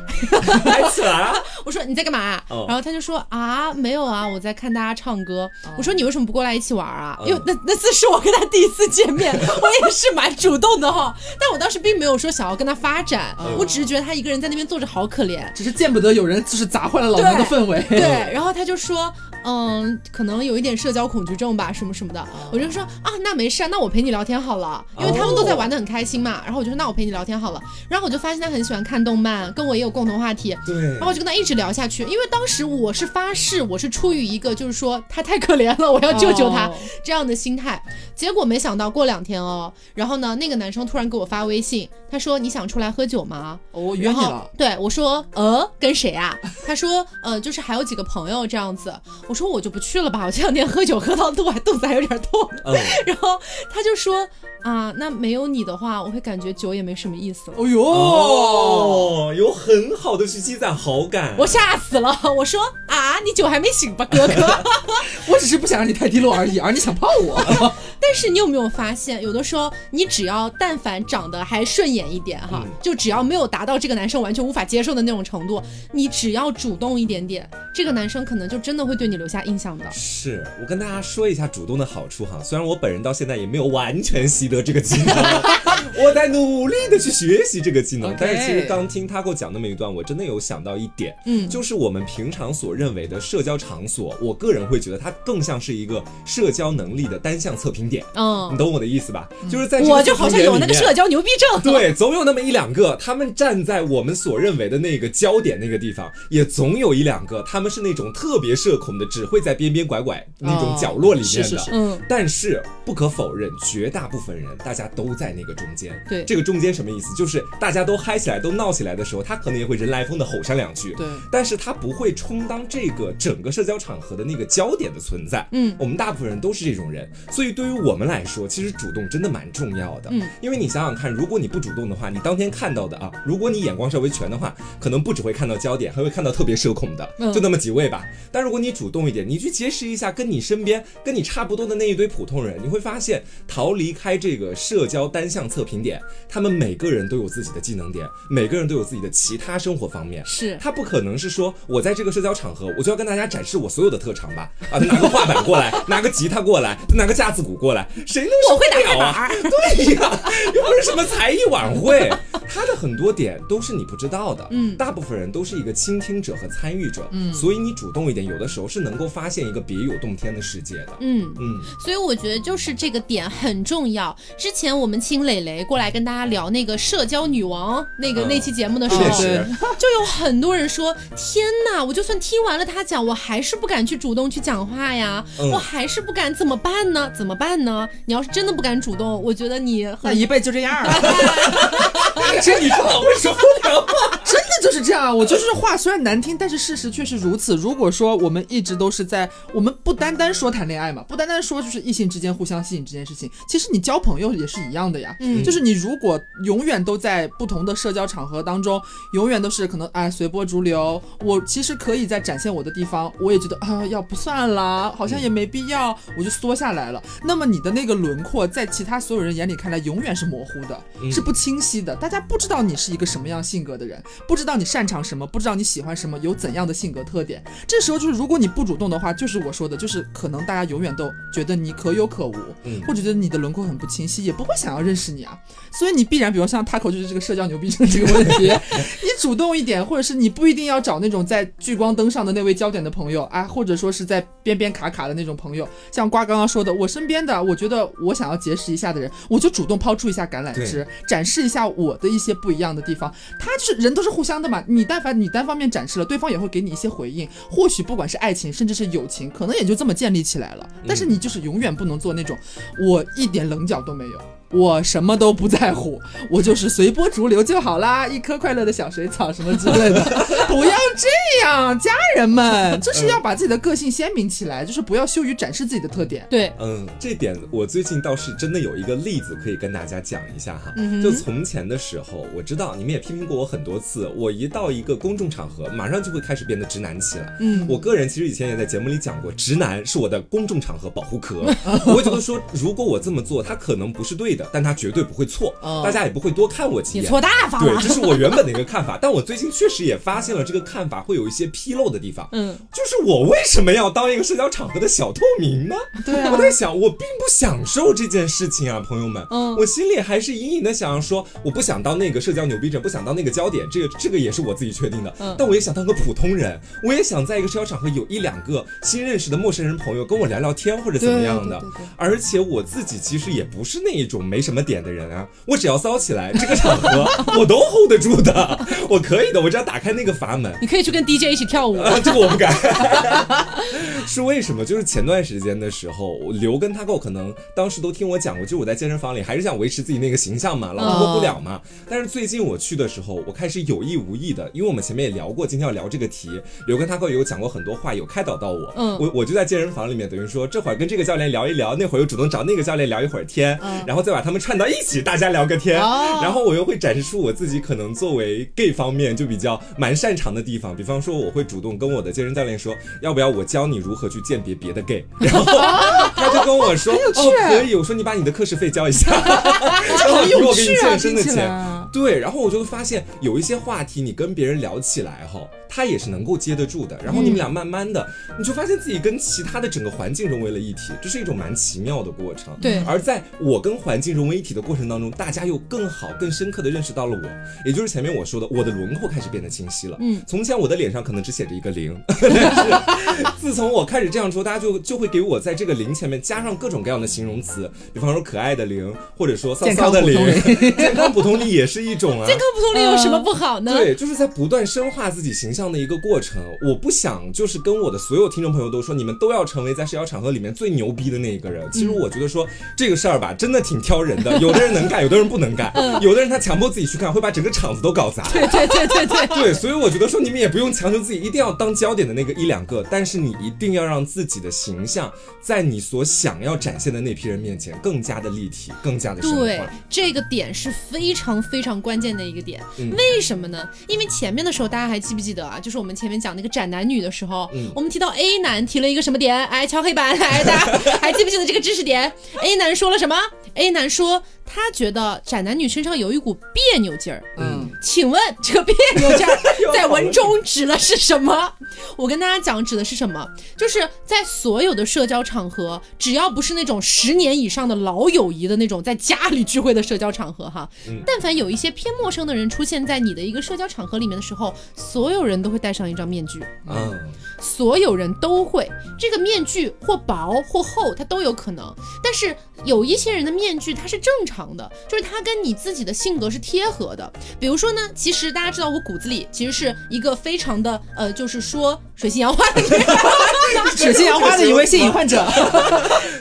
嗨起来啊！我说你在干嘛？哦然后他就说啊，没有啊，我在看大家唱歌。我说你为什么不过来一起玩啊？嗯因为那那次是我跟他第一次见面，我也是蛮主动的哈。但我当时并没有说想要跟他发展，我只是觉得他一个人在那边坐着好可怜。只是见不得有人就是砸坏了老娘的氛围。对，然后他就说，嗯，可能有一点社交恐惧症吧，什么什么的。我就说啊，那没事啊，那我陪你聊天好了，因为他们都在玩的很开心嘛。然后我就说，那我陪你聊天好了。然后我就发现他很喜欢看动漫，跟我也有共同话题。对然后我就跟他一直聊下去，因为当时我是发誓，我是出于一个就是说他太可怜了，我要救救他、哦这样的心态。结果没想到过两天哦，然后呢，那个男生突然给我发微信，他说你想出来喝酒吗？我约你了。对我说，呃，跟谁啊？他说，呃，就是还有几个朋友这样子。我说我就不去了吧，我这两天喝酒喝到肚还肚子还有点痛。嗯，然后他就说，啊，那没有你的话，我会感觉酒也没什么意思了。哦呦，哦，有很好的去积攒好感。我吓死了！我说啊，你酒还没醒吧，哥哥？我只是不想让你太低落而已，而你想泡我。但是你有没有发现，有的时候你只要但凡长得还顺眼一点哈，嗯就只要没有达到这个男生完全无法接受的那种程度，你只要主动一点点，这个男生可能就真的会对你留下印象的。是我跟大家说一下主动的好处哈，虽然我本人到现在也没有完全习得这个技能，我在努力的去学习这个技能但是其实刚听他给我讲那么一段，我真的有想到一点，嗯就是我们平常所认为的社交场所，我个人会觉得它更像是一个社交能力的单项测评点，你嗯，懂我的意思吧？就是在这个我就好像有那个社交牛逼症。对，总有那么一两个，他们站在我们所认为的那个焦点那个地方，也总有一两个，他们是那种特别社恐的，只会在边边拐拐那种角落里面的。嗯，但是不可否认，绝大部分人大家都在那个中间。对这个中间什么意思？就是大家都嗨起来、都闹起来的时候，他可能也会人来疯的吼上两句。对但是他不会充当这个整个社交场合的那个焦点的存在。嗯，我们大部分人都是这种人，所以对于我们来说，其实主动真的蛮重要的。嗯，因为你想想看，如果你不主动的话，你当天看到的啊，如果你眼光稍微全的话，可能不只会看到焦点，还会看到特别社恐的，嗯就那么几位吧。但如果你主动一点，你去结识一下跟你身边跟你差不多的那一堆普通人，你会发现，逃离开这个社交单向测评点，他们每个人都有自己的技能点，每个人都有自己的其他生活方面。是他不可能是说我在这个社交场合，我就要跟大家展示我所有的特长吧？啊，拿个画板过来，拿个吉他过来，拿个架子鼓过来，谁能受我会打快得了啊？对呀，又不是什么才艺晚会，他的很多点都是你不知道的。嗯大部分人都是一个倾听者和参与者，嗯，所以你主动一点，有的时候是能够发现一个别有洞天的世界的。嗯，嗯，所以我觉得就是这个点很重要。之前我们请磊磊过来跟大家聊那个社交女王那个、嗯那期节目的时候，就有很多人说：“天哪，我就算听完了他讲，我还是不敢去主动去讲话呀，嗯我还是不敢，怎么办呢？怎么办呢？你要是真的不敢主动，我觉得你那很一辈子就这样了，这你说不了吗？真的就是这样。我就是话虽然难听，但是事实确实如此。如果说我们一直都是在，我们不单单说谈恋爱嘛，不单单说就是异性之间互相吸引这件事情，其实你交朋友也是一样的呀。嗯就是你如果永远都在不同的社交场合当中，永远都是可能哎随波逐流，我其实可以在展现我的地方，我也觉得啊要不算啦，好像也没必要，我就缩下来了。那么你的那个轮廓在其他所有人眼里看来永远是模糊的，嗯是不清晰的，大家不知道你是一个什么样性格的人，不知道你擅长什么，不知道你喜欢什么，有怎样的性格特点。这时候就是如果你不主动的话，就是我说的，就是可能大家永远都觉得你可有可无，嗯或者觉得你的轮廓很不清晰，也不会想要认识你啊。所以你必然，比如像 Taco 就是这个社交牛逼症这个问题，你主动一点，或者是你不一定要找那种在聚光灯上的那位焦点的朋友啊，或者说是在边边卡卡的那种朋友。像瓜刚刚说的，我身边的，我觉得我想要结识一下的人，我就主动抛出一下橄榄枝，展示一下我的一些不一样的地方。他就是人都是互相的嘛，你但凡你单方面展示了，对方也会给你一些回应。或许不管是爱情，甚至是友情，可能也就这么建立起来了。但是你就是永远不能做那种我一点棱角都没有。我什么都不在乎，我就是随波逐流就好啦，一颗快乐的小水草什么之类的，不要这样，家人们，就是要把自己的个性鲜明起来，就是不要羞于展示自己的特点。对，嗯，这点我最近倒是真的有一个例子可以跟大家讲一下哈。嗯就从前的时候，我知道你们也批评过我很多次，我一到一个公众场合，马上就会开始变得直男起来。嗯，我个人其实以前也在节目里讲过，直男是我的公众场合保护壳。我会觉得说，如果我这么做，他可能不是对的，但他绝对不会错，哦大家也不会多看我几眼。你错大发对，这是我原本的一个看法，但我最近确实也发现了这个看法会有一些纰漏的地方。嗯，就是我为什么要当一个社交场合的小透明呢？对啊我在想，我并不享受这件事情啊，朋友们。嗯我心里还是隐隐的想要说，我不想当那个社交牛逼症，不想当那个焦点，这个这个也是我自己确定的。嗯但我也想当个普通人，我也想在一个社交场合有一两个新认识的陌生人朋友跟我聊聊天或者怎么样的。对对对对而且我自己其实也不是那一种没什么点的人啊，我只要骚起来，这个场合我都 hold 得住的，我可以的，我只要打开那个阀门。你可以去跟 DJ 一起跳舞。啊，这个我不敢。是为什么？就是前段时间的时候，刘跟他够可能当时都听我讲过，就是我在健身房里还是想维持自己那个形象嘛，老脱不了嘛。但是最近我去的时候，我开始有意无意的，因为我们前面也聊过，今天要聊这个题，刘跟他够有讲过很多话，有开导到我。嗯我我就在健身房里面，等于说这会儿跟这个教练聊一聊，那会儿又主动找那个教练聊一会儿天，然后再把他们串到一起，大家聊个天，哦。然后我又会展示出我自己可能作为 gay 方面就比较蛮擅长的地方，比方说我会主动跟我的健身教练说，要不要我教你如何去鉴别别的 gay，然后他就跟我说，哦可以，我说你把你的课时费交一下，然后给我给你健身的钱。对，然后我就会发现有一些话题，你跟别人聊起来哈，他也是能够接得住的。然后你们俩慢慢的，你就发现自己跟其他的整个环境融为了一体，这是一种蛮奇妙的过程。对而在我跟环境融为一体的过程当中，大家又更好、更深刻的认识到了我，也就是前面我说的，我的轮廓开始变得清晰了。嗯，从前我的脸上可能只写着一个零，但是自从我开始这样说，大家就就会给我在这个零前面加上各种各样的形容词，比方说可爱的零，或者说骚健骚的零，健康普通力也是一种啊。健康普通力有什么不好呢？对，就是在不断深化自己形象的一个过程。我不想就是跟我的所有听众朋友都说，你们都要成为在社交场合里面最牛逼的那一个人。其实我觉得说这个事儿吧，真的挺挑人的，有的人能干，有的人不能干，有的人他强迫自己去看，会把整个场子都搞砸。对对对对对，对，所以我觉得说你们也不用强求自己一定要当焦点的那个一两个，但是你一定要让自己的形象在你所想要展现的那批人面前更加的立体，更加的深对。，这个点是非常非常关键的一个点。嗯为什么呢？因为前面的时候大家还记不记得啊？就是我们前面讲那个斩男女的时候，嗯我们提到 A 男提了一个什么点？哎，敲黑板，哎，大家还记不记得这个知识点？A 男说了什么？A 男说他觉得斩男女身上有一股别扭劲儿。嗯，请问这个别扭劲儿 在文中指的是什么？我跟大家讲，指的是什么？就是在所有的社交场合，只要不是那种十年以上的老友谊的那种在家里聚会的社交场合哈，嗯但凡有一些偏陌生的人出现在你的一个社交场合里面的时候，所有人都会戴上一张面具。嗯，所有人都会，这个面具或薄或厚，它都有可能。但是有一些人的面具它是正常的，就是它跟你自己的性格是贴合的。比如说呢，其实大家知道我骨子里其实是一个非常的呃，就是说水性杨花的人，水性杨花的一位性瘾患者，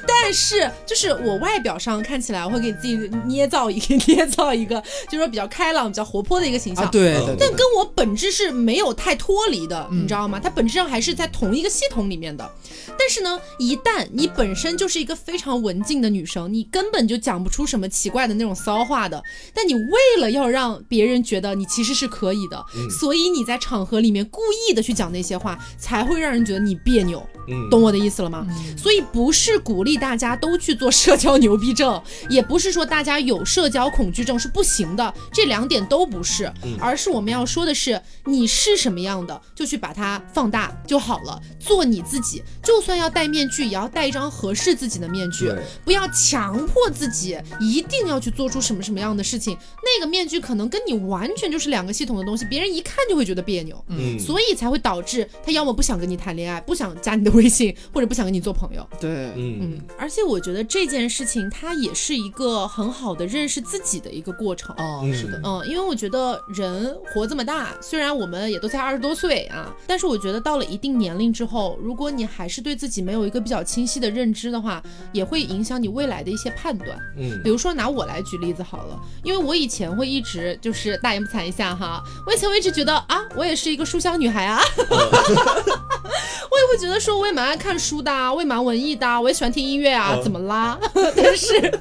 但是就是我外表上看起来，我会给自己捏造一个捏造一个，就是说比较开朗、比较活泼的一个形象。啊，对嗯对对但跟我本质是没有太脱离的，你知道吗？它本质上还是在同一个系统里面的。但是呢，一旦你本身就是一个非常文静的女生，你根本就讲不出什么奇怪的那种骚话的。但你为了要让别人觉得你其实是可以的，所以你在场合里面故意的去讲那些话，才会让人觉得你别扭。嗯。懂我的意思了吗？所以不是鼓励大家都去做社交牛逼症，也不是说大家有社交恐惧症是不行的，这两点都不是，而是我们要说的是，你是什么样的，就去把它放大就好了，做你自己，就算要戴面具，也要戴一张合适自己的面具，不要强迫自己一定要去做出什么什么样的事情，那个面具可能跟你完全就是两个系统的东西，别人一看就会觉得别扭。嗯。所以才会导致他要么不想跟你谈恋爱，不想加你的微信，或者不想跟你做朋友。对，嗯。嗯，而且我觉得这件事情它也是一个很好的认识自己的一个过程。哦，嗯。是的，嗯，因为我觉得人活这么大，虽然我们也都才二十多岁啊，但是我觉得到了一定年龄之后，如果你还是对自己没有一个比较清晰的认知的话，也会影响你未来的一些判断。嗯。比如说拿我来举例子好了，因为我以前会一直就是大言不惭一下哈，我以前我一直觉得啊，我也是一个书香女孩啊，我也会觉得说我也蛮爱看书的啊，我也蛮文艺的啊，我也喜欢听音乐啊，嗯怎么啦？但是，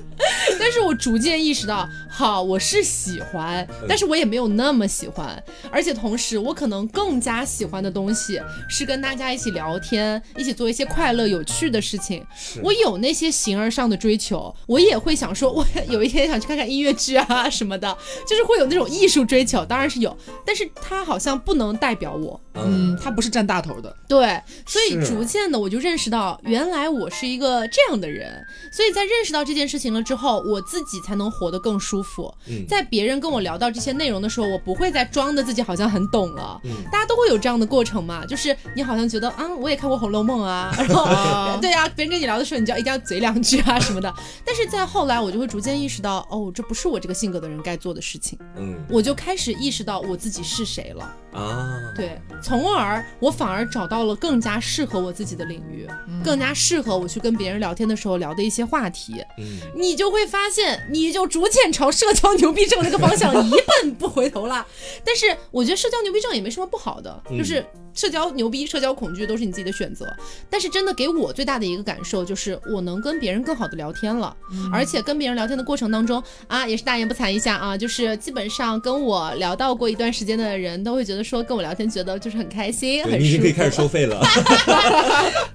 但是我逐渐意识到，好，我是喜欢，但是我也没有那么喜欢，而且同时我可能更加喜欢的东西是跟大家一起聊天，一起做一些快乐有趣的事情。我有那些形而上的追求，我也会想说，我有一天想去看看音乐剧啊什么的，就是会有那种艺术追求，当然是有，但是它好像不能代表我。嗯，它不是占大头的，对，所以逐渐的我就认识到，原来我是一个这样的人。所以在认识到这件事情了之后，我自己才能活得更舒服。嗯在别人跟我聊到这些内容的时候，我不会再装的自己好像很懂了。嗯大家都会有这样的过程嘛，就是你好像觉得啊，我也看过《红楼梦》啊，然后啊对啊，别人跟你聊的时候，你就要一定要嘴两句啊什么的。但是在后来，我就会逐渐意识到，哦，这不是我这个性格的人该做的事情，嗯我就开始意识到我自己是谁了。啊，对，从而我反而找到了更加适合我自己的领域，更加适合我去跟别人聊天的时候聊的一些话题。嗯你就会发现，你就逐渐朝社交牛逼症那个方向一 奔不回头了。但是我觉得社交牛逼症也没什么不好的，嗯就是社交牛逼、社交恐惧都是你自己的选择。但是真的给我最大的一个感受就是，我能跟别人更好的聊天了，而且跟别人聊天的过程当中啊，也是大言不惭一下啊，就是基本上跟我聊到过一段时间的人都会觉得说跟我聊天觉得就是很开心，很舒服。你已经可以开始收费了。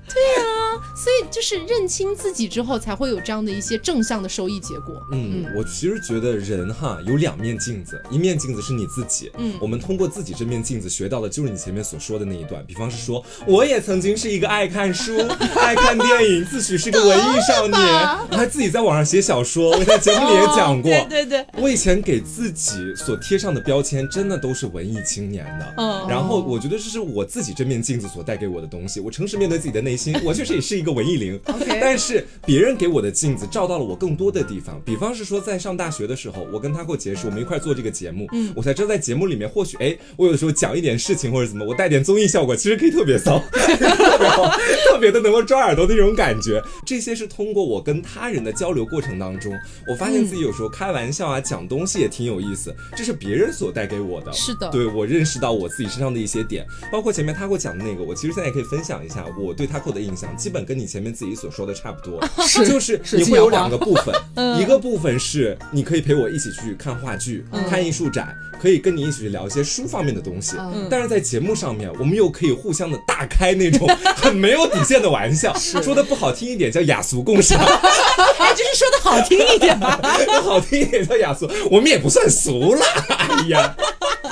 对啊所以就是认清自己之后，才会有这样的一些正向的收益结果。嗯，我其实觉得人哈有两面镜子，一面镜子是你自己，嗯我们通过自己这面镜子学到的就是你前面所说的那一段，比方是说，我也曾经是一个爱看书、爱看电影，自诩是个文艺少年，我还自己在网上写小说，我在节目里也讲过。哦对对对，我以前给自己所贴上的标签，真的都是文艺青年的。嗯然后我觉得这是我自己这面镜子所带给我的东西。我诚实面对自己的内心，我确实也是一个文艺灵。OK 但是别人给我的镜子照到了我更多的地方。比方是说，在上大学的时候，我跟他过结识，我们一块做这个节目，嗯，我才知道在节目里面，或许哎，我有的时候讲一点事情或者怎么，我带点综艺效果，其实可以特别骚，特别好，特别的能够抓耳朵的那种感觉。这些是通过我跟他人的交流过程当中，我发现自己有时候开玩笑啊，讲东西也挺有意思，这是别人所带给我的。是的对我认识到我自己身上的一些点，包括前面他给我讲的那个，我其实现在也可以分享一下我对他给我的印象，基本跟你前面自己所说的差不多，是就是 是你会有两个部分，一个部分是你可以陪我一起去看话剧、看艺术展，可以跟你一起去聊一些书方面的东西，但是在节目上面，我们又可以互相的大开那种 很没有底线的玩笑，说的不好听一点叫雅俗共赏，哎，就是说的好听一点吧。好听一点叫雅俗，我们也不算俗啦，哎呀。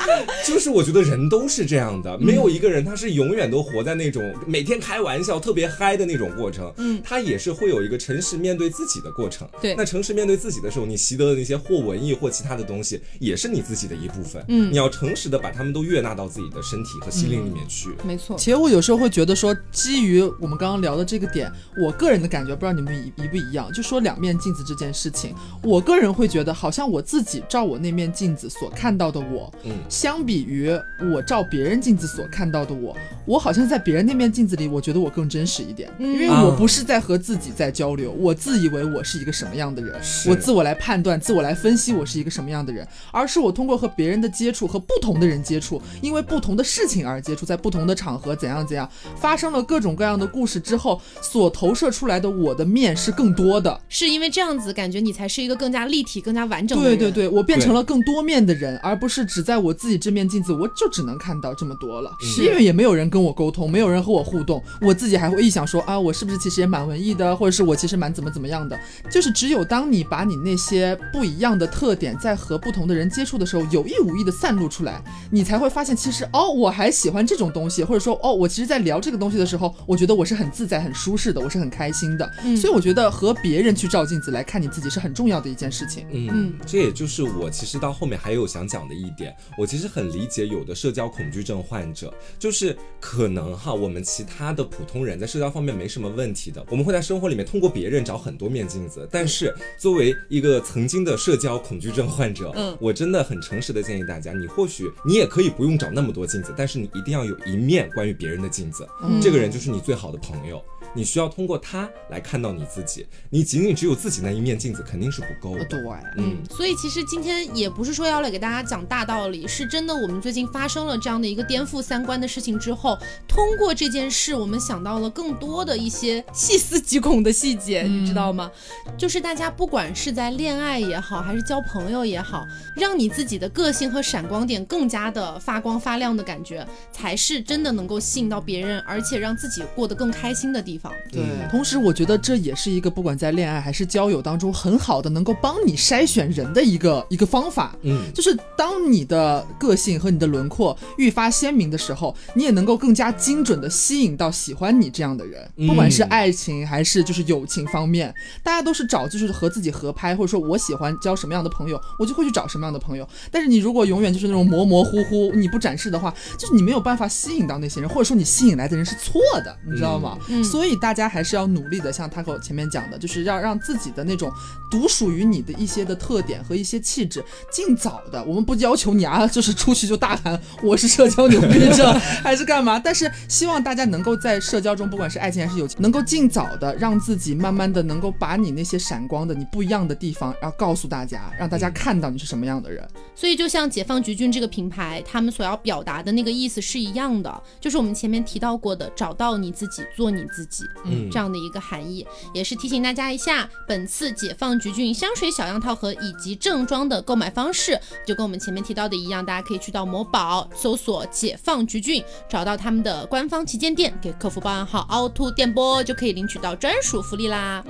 就是我觉得人都是这样的，没有一个人他是永远都活在那种每天开玩笑特别嗨的那种过程，嗯，他也是会有一个诚实面对自己的过程。对那诚实面对自己的时候，你习得的那些或文艺或其他的东西，也是你自己的一部分。嗯，你要诚实的把他们都悦纳到自己的身体和心灵里面去。没错，其实我有时候会觉得说，基于我们刚刚聊的这个点，我个人的感觉，不知道你们一一不一样，就说两面镜子这件事情，我个人会觉得，好像我自己照我那面镜子所看到的我，嗯相比于我照别人镜子所看到的我，我好像在别人那面镜子里，我觉得我更真实一点，因为啊我不是在和自己在交流，我自以为我是一个什么样的人，我自我来判断、自我来分析我是一个什么样的人，而是我通过和别人的接触、和不同的人接触，因为不同的事情而接触，在不同的场合怎样怎样，发生了各种各样的故事之后，所投射出来的我的面是更多的。是因为这样子感觉你才是一个更加立体、更加完整的人。对对对，我变成了更多面的人，而不是只在我自己这面镜子，我就只能看到这么多了。是因为也没有人跟我沟通，没有人和我互动，我自己还会臆想说啊，我是不是其实也蛮文艺的，或者是我其实蛮怎么怎么样的。就是只有当你把你那些不一样的特点，在和不同的人接触的时候，有意无意的散露出来，你才会发现，其实哦，我还喜欢这种东西，或者说哦，我其实在聊这个东西的时候，我觉得我是很自在、很舒适的，我是很开心的。所以我觉得和别人去照镜子来看你自己是很重要的一件事情。嗯，这也就是我其实到后面还有想讲的一点。我其其实很理解有的社交恐惧症患者，就是可能哈，我们其他的普通人在社交方面没什么问题的，我们会在生活里面通过别人找很多面镜子。但是作为一个曾经的社交恐惧症患者，嗯，我真的很诚实的建议大家，你或许你也可以不用找那么多镜子，但是你一定要有一面关于别人的镜子，这个人就是你最好的朋友。你需要通过它来看到你自己，你仅仅只有自己那一面镜子肯定是不够的。对，嗯，所以其实今天也不是说要来给大家讲大道理，是真的。我们最近发生了这样的一个颠覆三观的事情之后，通过这件事，我们想到了更多的一些细思极恐的细节，你知道吗？就是大家不管是在恋爱也好，还是交朋友也好，让你自己的个性和闪光点更加的发光发亮的感觉，才是真的能够吸引到别人，而且让自己过得更开心的地方。对，同时我觉得这也是一个不管在恋爱还是交友当中很好的能够帮你筛选人的一个一个方法。嗯，就是当你的个性和你的轮廓愈发鲜明的时候，你也能够更加精准的吸引到喜欢你这样的人。不管是爱情还是就是友情方面，大家都是找就是和自己合拍，或者说我喜欢交什么样的朋友，我就会去找什么样的朋友。但是你如果永远就是那种模模糊糊，你不展示的话，就是你没有办法吸引到那些人，或者说你吸引来的人是错的，你知道吗？嗯，所以大家还是要努力的，像他和我前面讲的，就是要让自己的那种独属于你的一些的特点和一些气质，尽早的。我们不要求你啊，就是出去就大喊我是社交牛逼症还是干嘛，但是希望大家能够在社交中，不管是爱情还是友情，能够尽早的让自己慢慢的能够把你那些闪光的、你不一样的地方，然后告诉大家，让大家看到你是什么样的人。所以就像解放橘郡这个品牌，他们所要表达的那个意思是一样的，就是我们前面提到过的，找到你自己，做你自己，嗯，这样的一个含义，也是提醒大家一下，本次解放橘郡香水小样套盒以及正装的购买方式，就跟我们前面提到的一样，大家可以去到某宝搜索解放橘郡，找到他们的官方旗舰店，给客服报暗号凹凸电波，就可以领取到专属福利啦。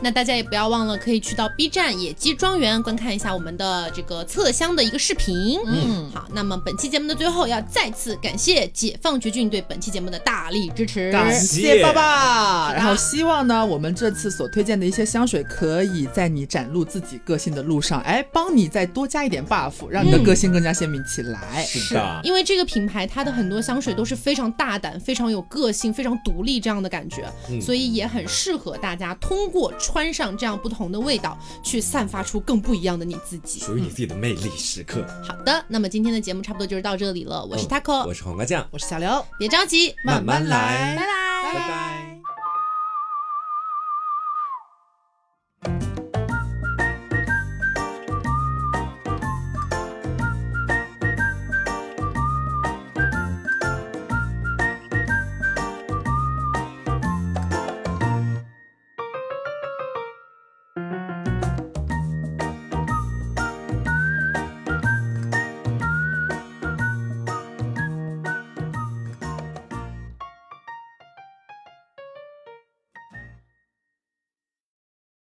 那大家也不要忘了，可以去到 B 站野鸡庄园观看一下我们的这个测香。的一个视频，嗯，好，那么本期节目的最后要再次感谢解放橘郡对本期节目的大力支持，感谢爸爸。然后希望呢，我们这次所推荐的一些香水，可以在你展露自己个性的路上，哎，帮你再多加一点 buff，让你的个性更加鲜明起来。是的，因为这个品牌它的很多香水都是非常大胆、非常有个性、非常独立这样的感觉，所以也很适合大家通过穿上这样不同的味道，去散发出更不一样的你自己，属于你自己的魅力。时刻好的，那么今天的节目差不多就是到这里了。我是 taco，我是黄瓜酱，我是小刘。别着急，慢慢来，拜拜，拜拜。Bye.